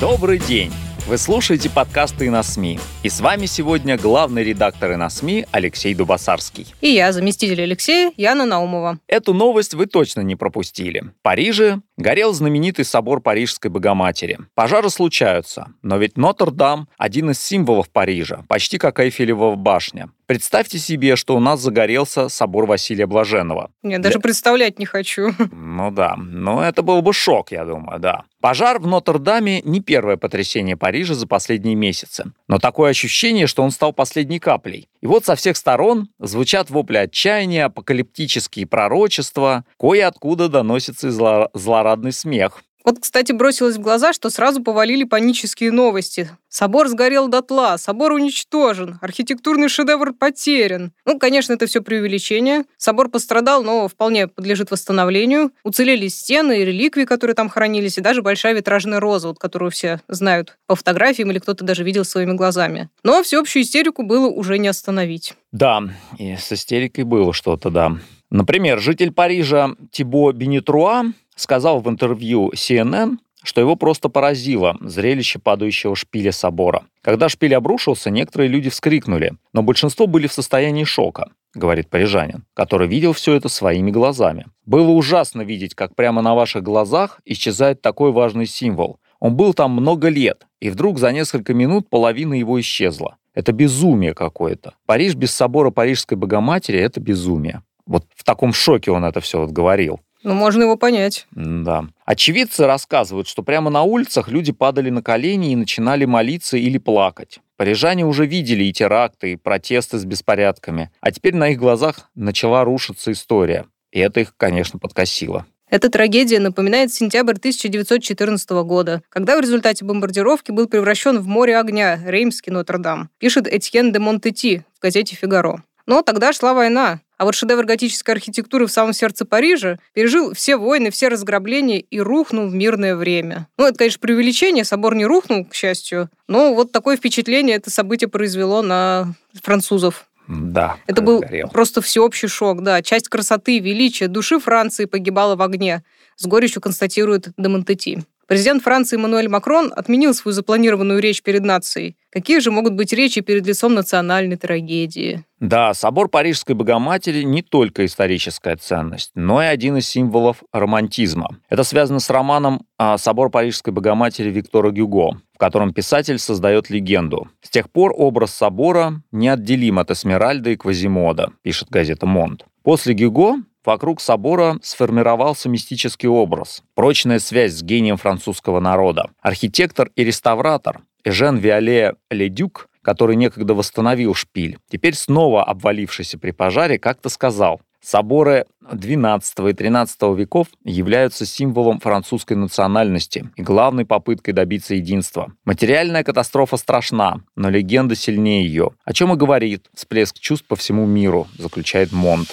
Добрый день! Вы слушаете подкасты «И на СМИ». И с вами сегодня главный редактор «И на СМИ» Алексей Дубасарский. И я, заместитель Алексея, Яна Наумова. Эту новость вы точно не пропустили. В Париже горел знаменитый собор Парижской Богоматери. Пожары случаются, но ведь Нотр-Дам – один из символов Парижа, почти как Эйфелева башня. Представьте себе, что у нас загорелся собор Василия Блаженного. Я даже представлять не хочу. Ну да, но это был бы шок, я думаю, да. Пожар в Нотр-Даме не первое потрясение Парижа за последние месяцы. Но такое ощущение, что он стал последней каплей. И вот со всех сторон звучат вопли отчаяния, апокалиптические пророчества, кое-откуда доносится зло- злорадный смех. Вот, кстати, бросилось в глаза, что сразу повалили панические новости. Собор сгорел дотла, собор уничтожен, архитектурный шедевр потерян. Ну, конечно, это все преувеличение. Собор пострадал, но вполне подлежит восстановлению. Уцелели стены и реликвии, которые там хранились, и даже большая витражная роза, вот, которую все знают по фотографиям или кто-то даже видел своими глазами. Но всеобщую истерику было уже не остановить. Да, и с истерикой было что-то, да. Например, житель Парижа Тибо Бенетруа сказал в интервью CNN, что его просто поразило зрелище падающего шпиля собора. Когда шпиль обрушился, некоторые люди вскрикнули, но большинство были в состоянии шока, говорит парижанин, который видел все это своими глазами. Было ужасно видеть, как прямо на ваших глазах исчезает такой важный символ. Он был там много лет, и вдруг за несколько минут половина его исчезла. Это безумие какое-то. Париж без собора Парижской Богоматери – это безумие. Вот в таком шоке он это все вот говорил. Ну, можно его понять. Да. Очевидцы рассказывают, что прямо на улицах люди падали на колени и начинали молиться или плакать. Парижане уже видели и теракты, и протесты с беспорядками, а теперь на их глазах начала рушиться история. И это их, конечно, подкосило. Эта трагедия напоминает сентябрь 1914 года, когда в результате бомбардировки был превращен в море огня Реймский Нотр-Дам, пишет Этьен де Монтети в газете «Фигаро». Но тогда шла война, а вот шедевр готической архитектуры в самом сердце Парижа пережил все войны, все разграбления и рухнул в мирное время. Ну, это, конечно, преувеличение, собор не рухнул, к счастью, но вот такое впечатление это событие произвело на французов. Да, Это был горел. просто всеобщий шок, да. Часть красоты, величия, души Франции погибала в огне, с горечью констатирует де Монтети. Президент Франции Эммануэль Макрон отменил свою запланированную речь перед нацией. Какие же могут быть речи перед лицом национальной трагедии? Да, собор Парижской Богоматери не только историческая ценность, но и один из символов романтизма. Это связано с романом а, «Собор Парижской Богоматери» Виктора Гюго, в котором писатель создает легенду. С тех пор образ собора неотделим от Эсмеральда и Квазимода, пишет газета «Монт». После Гюго вокруг собора сформировался мистический образ, прочная связь с гением французского народа. Архитектор и реставратор Эжен Виоле Ледюк, который некогда восстановил шпиль, теперь снова обвалившийся при пожаре, как-то сказал, Соборы XII и XIII веков являются символом французской национальности и главной попыткой добиться единства. Материальная катастрофа страшна, но легенда сильнее ее. О чем и говорит всплеск чувств по всему миру, заключает Монт.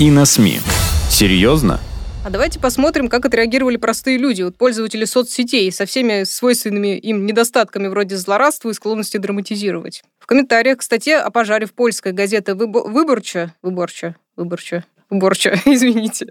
И на СМИ. Серьезно? А давайте посмотрим, как отреагировали простые люди, вот пользователи соцсетей со всеми свойственными им недостатками вроде злорадства и склонности драматизировать. В комментариях к статье о пожаре в польской газете «Выбо- «Выборча», «Выборча», «Выборча», «Выборча», извините,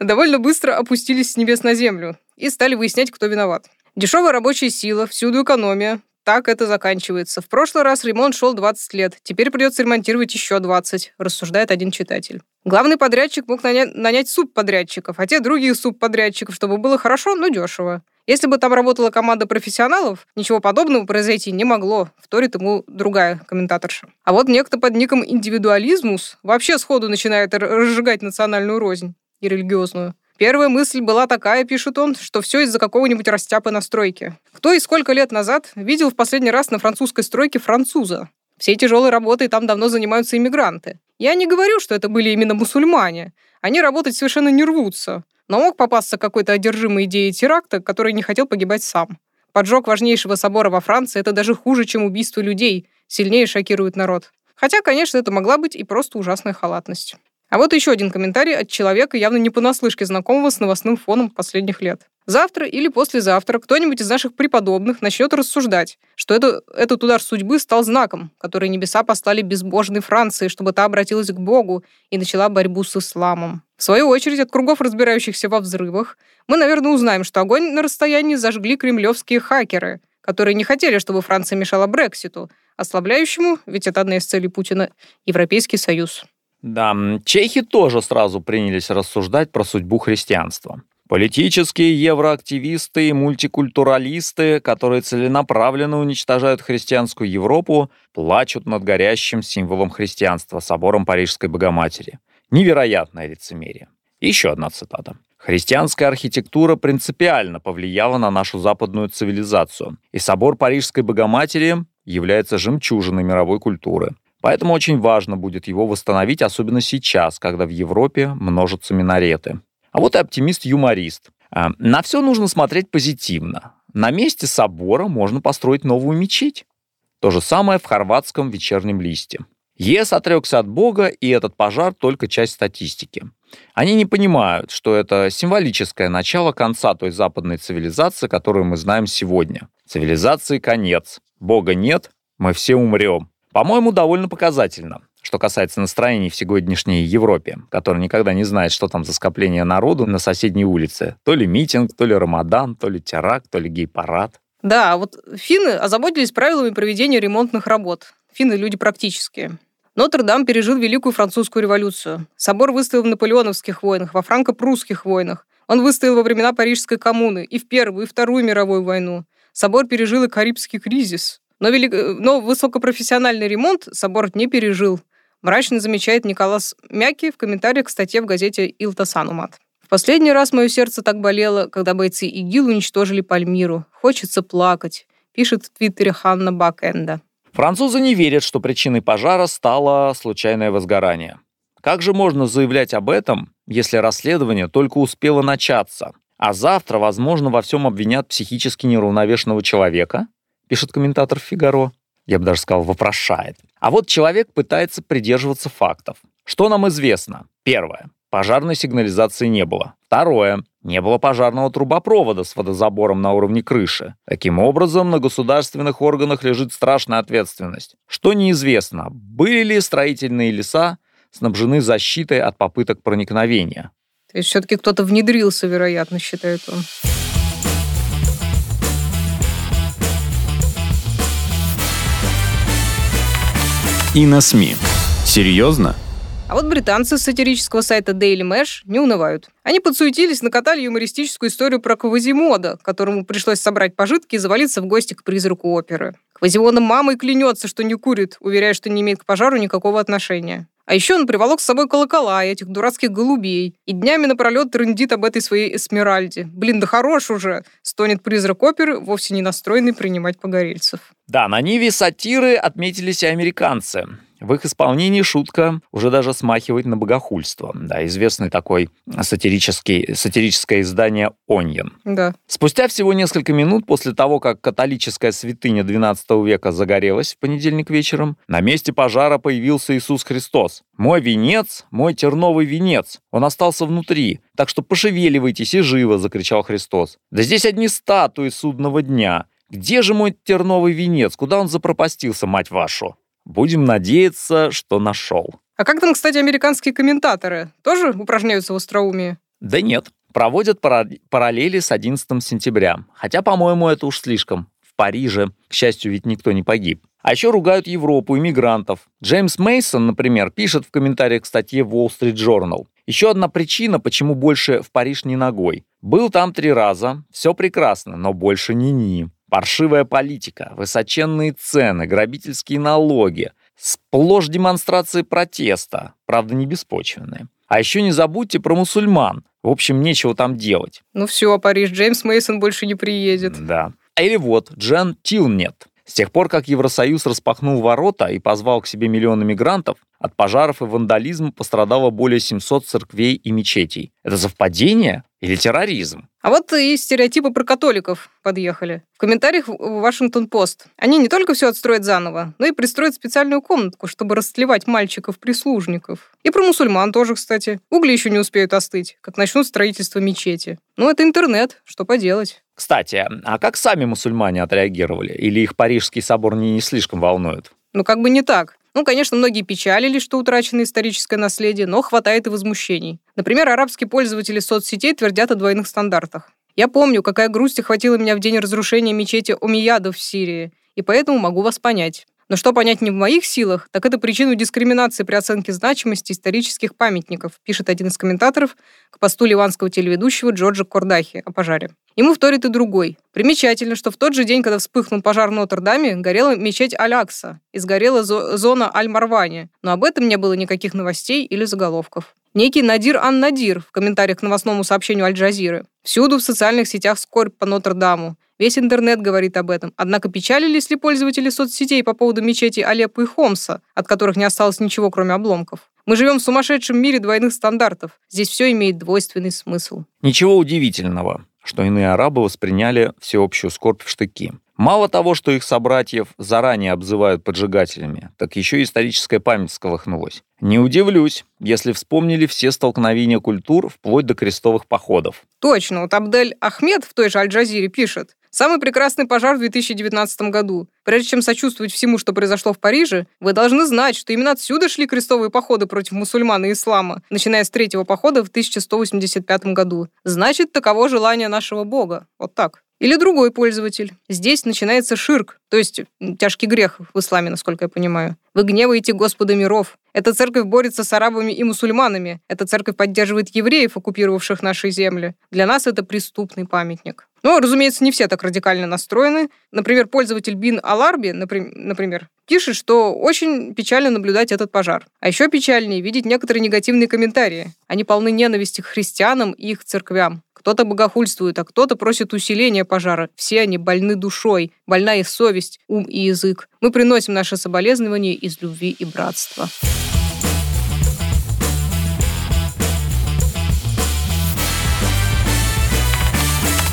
довольно быстро опустились с небес на землю и стали выяснять, кто виноват. Дешевая рабочая сила, всюду экономия. Так это заканчивается. В прошлый раз ремонт шел 20 лет, теперь придется ремонтировать еще 20, рассуждает один читатель. Главный подрядчик мог нанять, нанять субподрядчиков, а те других субподрядчиков, чтобы было хорошо, но дешево. Если бы там работала команда профессионалов, ничего подобного произойти не могло, вторит ему другая комментаторша. А вот некто под ником индивидуализмус вообще сходу начинает разжигать национальную рознь и религиозную. Первая мысль была такая, пишет он, что все из-за какого-нибудь растяпа на стройке. Кто и сколько лет назад видел в последний раз на французской стройке француза? Всей тяжелой работой там давно занимаются иммигранты. Я не говорю, что это были именно мусульмане. Они работать совершенно не рвутся. Но мог попасться какой-то одержимый идеей теракта, который не хотел погибать сам. Поджог важнейшего собора во Франции – это даже хуже, чем убийство людей, сильнее шокирует народ. Хотя, конечно, это могла быть и просто ужасная халатность. А вот еще один комментарий от человека, явно не понаслышке знакомого с новостным фоном последних лет. Завтра или послезавтра кто-нибудь из наших преподобных начнет рассуждать, что это, этот удар судьбы стал знаком, который небеса послали безбожной Франции, чтобы та обратилась к Богу и начала борьбу с исламом. В свою очередь, от кругов, разбирающихся во взрывах, мы, наверное, узнаем, что огонь на расстоянии зажгли кремлевские хакеры, которые не хотели, чтобы Франция мешала Брекситу, ослабляющему, ведь это одна из целей Путина, Европейский Союз. Да, чехи тоже сразу принялись рассуждать про судьбу христианства. Политические евроактивисты и мультикультуралисты, которые целенаправленно уничтожают христианскую Европу, плачут над горящим символом христианства – собором Парижской Богоматери. Невероятное лицемерие. Еще одна цитата. Христианская архитектура принципиально повлияла на нашу западную цивилизацию, и собор Парижской Богоматери является жемчужиной мировой культуры. Поэтому очень важно будет его восстановить, особенно сейчас, когда в Европе множатся минареты. А вот и оптимист-юморист. А, на все нужно смотреть позитивно. На месте собора можно построить новую мечеть. То же самое в хорватском вечернем листе. ЕС отрекся от Бога, и этот пожар только часть статистики. Они не понимают, что это символическое начало конца той западной цивилизации, которую мы знаем сегодня. Цивилизации конец. Бога нет, мы все умрем. По-моему, довольно показательно, что касается настроений в сегодняшней Европе, которая никогда не знает, что там за скопление народу на соседней улице. То ли митинг, то ли Рамадан, то ли теракт, то ли гей-парад. Да, вот финны озаботились правилами проведения ремонтных работ. Финны люди практические. Нотр-Дам пережил Великую Французскую революцию. Собор выстоял в наполеоновских войнах, во франко-прусских войнах. Он выстоял во времена Парижской коммуны и в Первую, и Вторую мировую войну. Собор пережил и Карибский кризис. Но, велик... Но высокопрофессиональный ремонт собор не пережил. Мрачно замечает Николас Мяки в комментариях к статье в газете «Илта Санумат». В последний раз мое сердце так болело, когда бойцы ИГИЛ уничтожили Пальмиру. Хочется плакать, пишет в твиттере Ханна Бакенда. Французы не верят, что причиной пожара стало случайное возгорание. Как же можно заявлять об этом, если расследование только успело начаться, а завтра, возможно, во всем обвинят психически неравновешенного человека, пишет комментатор Фигаро. Я бы даже сказал, вопрошает. А вот человек пытается придерживаться фактов. Что нам известно? Первое. Пожарной сигнализации не было. Второе. Не было пожарного трубопровода с водозабором на уровне крыши. Таким образом, на государственных органах лежит страшная ответственность. Что неизвестно, были ли строительные леса снабжены защитой от попыток проникновения. То есть все-таки кто-то внедрился, вероятно, считает он. И на СМИ. Серьезно? А вот британцы с сатирического сайта Daily Mesh не унывают. Они подсуетились, накатали юмористическую историю про Квазимода, которому пришлось собрать пожитки и завалиться в гости к призраку оперы. Квазимода мамой клянется, что не курит, уверяя, что не имеет к пожару никакого отношения. А еще он приволок с собой колокола и этих дурацких голубей. И днями напролет трындит об этой своей эсмеральде. Блин, да хорош уже! Стонет призрак оперы, вовсе не настроенный принимать погорельцев. Да, на Ниве сатиры отметились и американцы. В их исполнении шутка уже даже смахивает на богохульство. Да, известный такой сатирический, сатирическое издание «Оньен». Да. Спустя всего несколько минут после того, как католическая святыня XII века загорелась в понедельник вечером, на месте пожара появился Иисус Христос. «Мой венец, мой терновый венец, он остался внутри, так что пошевеливайтесь и живо!» — закричал Христос. «Да здесь одни статуи судного дня. Где же мой терновый венец? Куда он запропастился, мать вашу?» Будем надеяться, что нашел. А как там, кстати, американские комментаторы? Тоже упражняются в остроумии? Да нет. Проводят параллели с 11 сентября. Хотя, по-моему, это уж слишком. В Париже, к счастью, ведь никто не погиб. А еще ругают Европу, иммигрантов. Джеймс Мейсон, например, пишет в комментариях к статье Wall Street Journal. Еще одна причина, почему больше в Париж не ногой. Был там три раза, все прекрасно, но больше ни-ни. Паршивая политика, высоченные цены, грабительские налоги, сплошь демонстрации протеста, правда не беспочвенные. А еще не забудьте про мусульман. В общем, нечего там делать. Ну все, Париж, Джеймс Мейсон больше не приедет. Да. Или вот Джен Тилнет. С тех пор, как Евросоюз распахнул ворота и позвал к себе миллионы мигрантов, от пожаров и вандализма пострадало более 700 церквей и мечетей. Это совпадение или терроризм? А вот и стереотипы про католиков подъехали. В комментариях в Вашингтон-Пост. Они не только все отстроят заново, но и пристроят специальную комнатку, чтобы растлевать мальчиков-прислужников. И про мусульман тоже, кстати. Угли еще не успеют остыть, как начнут строительство мечети. Ну, это интернет, что поделать. Кстати, а как сами мусульмане отреагировали? Или их Парижский собор не, не слишком волнует? Ну, как бы не так. Ну, конечно, многие печалились, что утрачено историческое наследие, но хватает и возмущений. Например, арабские пользователи соцсетей твердят о двойных стандартах. Я помню, какая грусть охватила меня в день разрушения мечети Омиядов в Сирии, и поэтому могу вас понять. Но что понять не в моих силах, так это причину дискриминации при оценке значимости исторических памятников, пишет один из комментаторов к посту ливанского телеведущего Джорджа Кордахи о пожаре. Ему вторит и другой. Примечательно, что в тот же день, когда вспыхнул пожар в Нотр-Даме, горела мечеть Алякса и сгорела зона Аль-Марвани, но об этом не было никаких новостей или заголовков. Некий Надир Ан-Надир в комментариях к новостному сообщению Аль-Джазиры. Всюду в социальных сетях скорбь по Нотр-Даму. Весь интернет говорит об этом. Однако печалились ли пользователи соцсетей по поводу мечети Алеппо и Хомса, от которых не осталось ничего, кроме обломков? Мы живем в сумасшедшем мире двойных стандартов. Здесь все имеет двойственный смысл. Ничего удивительного, что иные арабы восприняли всеобщую скорбь в штыки. Мало того, что их собратьев заранее обзывают поджигателями, так еще и историческая память сколыхнулась. Не удивлюсь, если вспомнили все столкновения культур вплоть до крестовых походов. Точно, вот Абдель Ахмед в той же Аль-Джазире пишет, Самый прекрасный пожар в 2019 году. Прежде чем сочувствовать всему, что произошло в Париже, вы должны знать, что именно отсюда шли крестовые походы против мусульман и ислама, начиная с третьего похода в 1185 году. Значит, таково желание нашего Бога. Вот так. Или другой пользователь. Здесь начинается ширк, то есть тяжкий грех в исламе, насколько я понимаю. Вы гневаете Господа миров. Эта церковь борется с арабами и мусульманами. Эта церковь поддерживает евреев, оккупировавших наши земли. Для нас это преступный памятник. Но, разумеется, не все так радикально настроены. Например, пользователь Бин Аларби, например, пишет, что очень печально наблюдать этот пожар. А еще печальнее видеть некоторые негативные комментарии. Они полны ненависти к христианам и их церквям. Кто-то богохульствует, а кто-то просит усиления пожара. Все они больны душой, больна их совесть, ум и язык. Мы приносим наши соболезнования из любви и братства.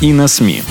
И на СМИ.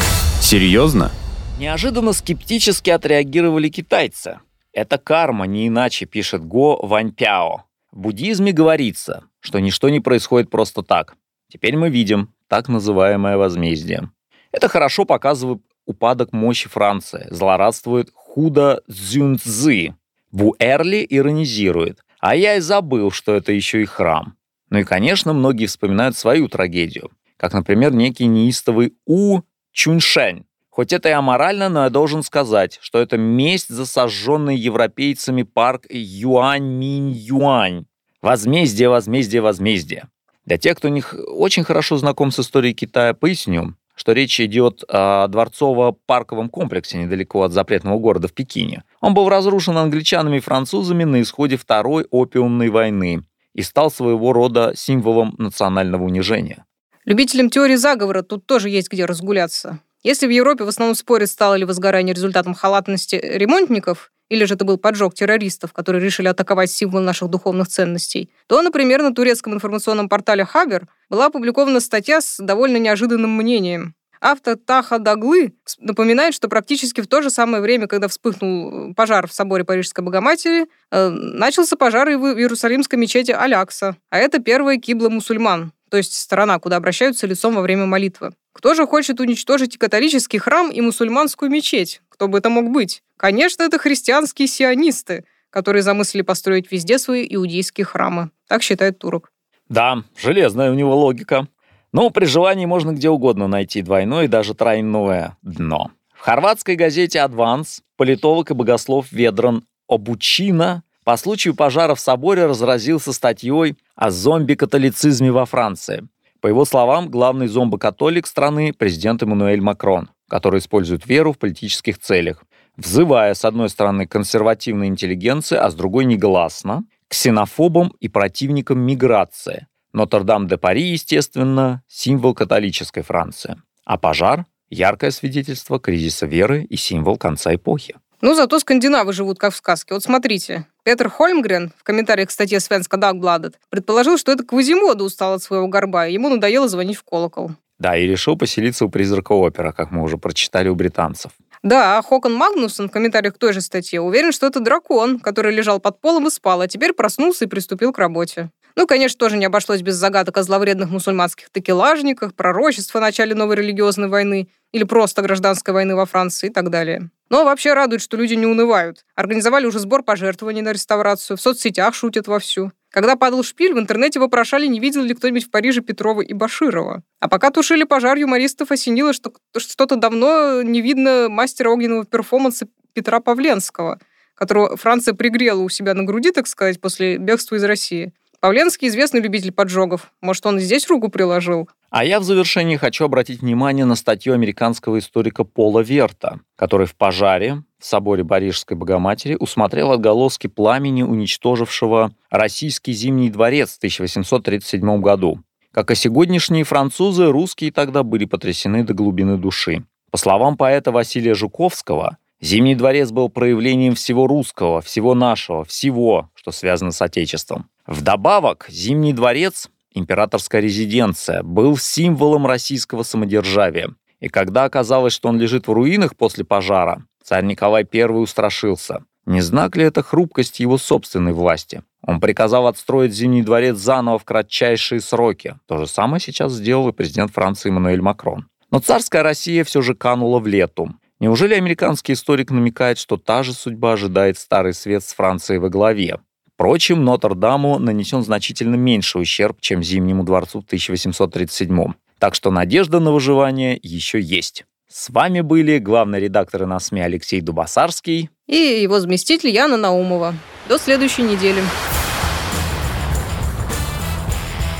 Серьезно? Неожиданно скептически отреагировали китайцы. Это карма, не иначе, пишет Го Ваньпяо. В буддизме говорится, что ничто не происходит просто так. Теперь мы видим, так называемое возмездие. Это хорошо показывает упадок мощи Франции, злорадствует худо Цзюнцзы. Буэрли иронизирует. А я и забыл, что это еще и храм. Ну и, конечно, многие вспоминают свою трагедию, как, например, некий неистовый У Чуньшень. Хоть это и аморально, но я должен сказать, что это месть за сожженный европейцами парк Юань-Минь-Юань. Возмездие, возмездие, возмездие. Для тех, кто не очень хорошо знаком с историей Китая, поясню, что речь идет о дворцово-парковом комплексе недалеко от запретного города в Пекине. Он был разрушен англичанами и французами на исходе Второй опиумной войны и стал своего рода символом национального унижения. Любителям теории заговора тут тоже есть где разгуляться. Если в Европе в основном спорят, стало ли возгорание результатом халатности ремонтников, или же это был поджог террористов, которые решили атаковать символ наших духовных ценностей, то, например, на турецком информационном портале Хабер была опубликована статья с довольно неожиданным мнением. Автор Таха Даглы напоминает, что практически в то же самое время, когда вспыхнул пожар в соборе Парижской Богоматери, э, начался пожар и в Иерусалимской мечети Алякса. А это первая кибла мусульман, то есть сторона, куда обращаются лицом во время молитвы. Кто же хочет уничтожить католический храм и мусульманскую мечеть? Кто бы это мог быть? Конечно, это христианские сионисты, которые замыслили построить везде свои иудейские храмы. Так считает турок. Да, железная у него логика. Но при желании можно где угодно найти двойное и даже тройное дно. В хорватской газете «Адванс» политолог и богослов Ведран Обучина по случаю пожара в соборе разразился статьей о зомби-католицизме во Франции. По его словам, главный зомбокатолик страны – президент Эммануэль Макрон, который использует веру в политических целях взывая, с одной стороны, консервативной интеллигенции, а с другой негласно, ксенофобам и противникам миграции. Нотр-Дам-де-Пари, естественно, символ католической Франции. А пожар – яркое свидетельство кризиса веры и символ конца эпохи. Ну, зато скандинавы живут как в сказке. Вот смотрите. Петр Хольмгрен в комментариях к статье Свенска Дагбладет предположил, что это Квазимода устал от своего горба, и ему надоело звонить в колокол. Да, и решил поселиться у призрака опера, как мы уже прочитали у британцев. Да, а Хокон Магнусон в комментариях к той же статье уверен, что это дракон, который лежал под полом и спал, а теперь проснулся и приступил к работе. Ну, конечно, тоже не обошлось без загадок о зловредных мусульманских такелажниках, пророчеств о начале новой религиозной войны или просто гражданской войны во Франции и так далее. Но вообще радует, что люди не унывают. Организовали уже сбор пожертвований на реставрацию, в соцсетях шутят вовсю. Когда падал шпиль, в интернете вопрошали, не видел ли кто-нибудь в Париже Петрова и Баширова. А пока тушили пожар, юмористов осенило, что что-то давно не видно мастера огненного перформанса Петра Павленского, которого Франция пригрела у себя на груди, так сказать, после бегства из России. Павленский известный любитель поджогов. Может, он и здесь руку приложил? А я в завершении хочу обратить внимание на статью американского историка Пола Верта, который в пожаре в соборе Парижской Богоматери усмотрел отголоски пламени, уничтожившего российский Зимний дворец в 1837 году. Как и сегодняшние французы, русские тогда были потрясены до глубины души. По словам поэта Василия Жуковского, Зимний дворец был проявлением всего русского, всего нашего, всего, что связано с Отечеством. Вдобавок, Зимний дворец, императорская резиденция, был символом российского самодержавия. И когда оказалось, что он лежит в руинах после пожара, царь Николай I устрашился. Не знак ли это хрупкость его собственной власти? Он приказал отстроить Зимний дворец заново в кратчайшие сроки. То же самое сейчас сделал и президент Франции Эммануэль Макрон. Но царская Россия все же канула в лету. Неужели американский историк намекает, что та же судьба ожидает Старый Свет с Францией во главе? Впрочем, Нотр-Даму нанесен значительно меньше ущерб, чем Зимнему дворцу в 1837 Так что надежда на выживание еще есть. С вами были главный редактор на СМИ Алексей Дубасарский и его заместитель Яна Наумова. До следующей недели.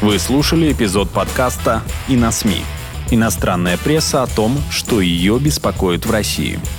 Вы слушали эпизод подкаста «И на СМИ» Иностранная пресса о том, что ее беспокоит в России.